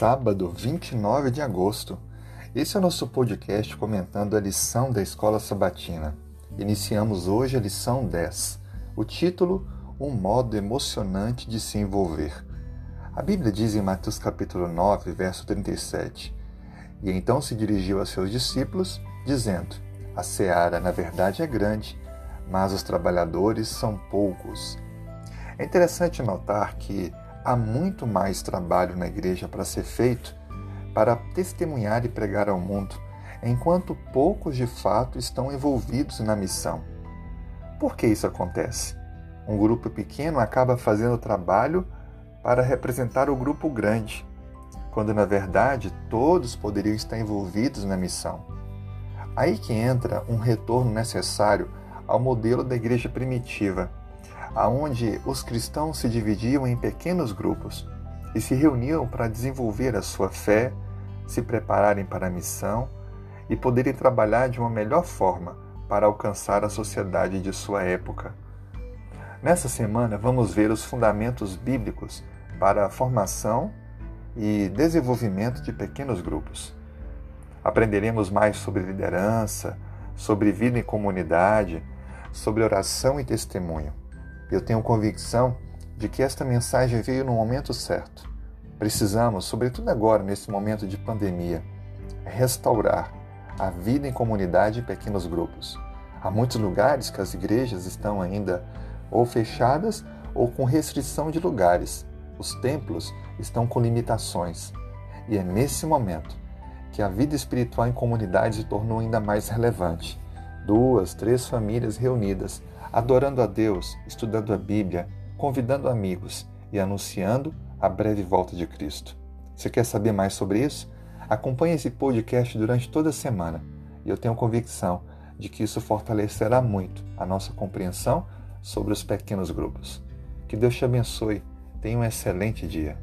Sábado, 29 de agosto. Esse é o nosso podcast comentando a lição da Escola Sabatina. Iniciamos hoje a lição 10. O título: Um modo emocionante de se envolver. A Bíblia diz em Mateus capítulo 9, verso 37: E então se dirigiu a seus discípulos, dizendo: A seara, na verdade, é grande, mas os trabalhadores são poucos. É interessante notar que há muito mais trabalho na igreja para ser feito para testemunhar e pregar ao mundo, enquanto poucos de fato estão envolvidos na missão. Por que isso acontece? Um grupo pequeno acaba fazendo o trabalho para representar o grupo grande, quando na verdade todos poderiam estar envolvidos na missão. Aí que entra um retorno necessário ao modelo da igreja primitiva aonde os cristãos se dividiam em pequenos grupos e se reuniam para desenvolver a sua fé, se prepararem para a missão e poderem trabalhar de uma melhor forma para alcançar a sociedade de sua época. Nessa semana, vamos ver os fundamentos bíblicos para a formação e desenvolvimento de pequenos grupos. Aprenderemos mais sobre liderança, sobre vida em comunidade, sobre oração e testemunho. Eu tenho convicção de que esta mensagem veio no momento certo. Precisamos, sobretudo agora, nesse momento de pandemia, restaurar a vida em comunidade e pequenos grupos. Há muitos lugares que as igrejas estão ainda ou fechadas ou com restrição de lugares. Os templos estão com limitações. E é nesse momento que a vida espiritual em comunidade se tornou ainda mais relevante. Duas, três famílias reunidas adorando a Deus, estudando a Bíblia, convidando amigos e anunciando a breve volta de Cristo. Você quer saber mais sobre isso? Acompanhe esse podcast durante toda a semana e eu tenho convicção de que isso fortalecerá muito a nossa compreensão sobre os pequenos grupos. Que Deus te abençoe. Tenha um excelente dia.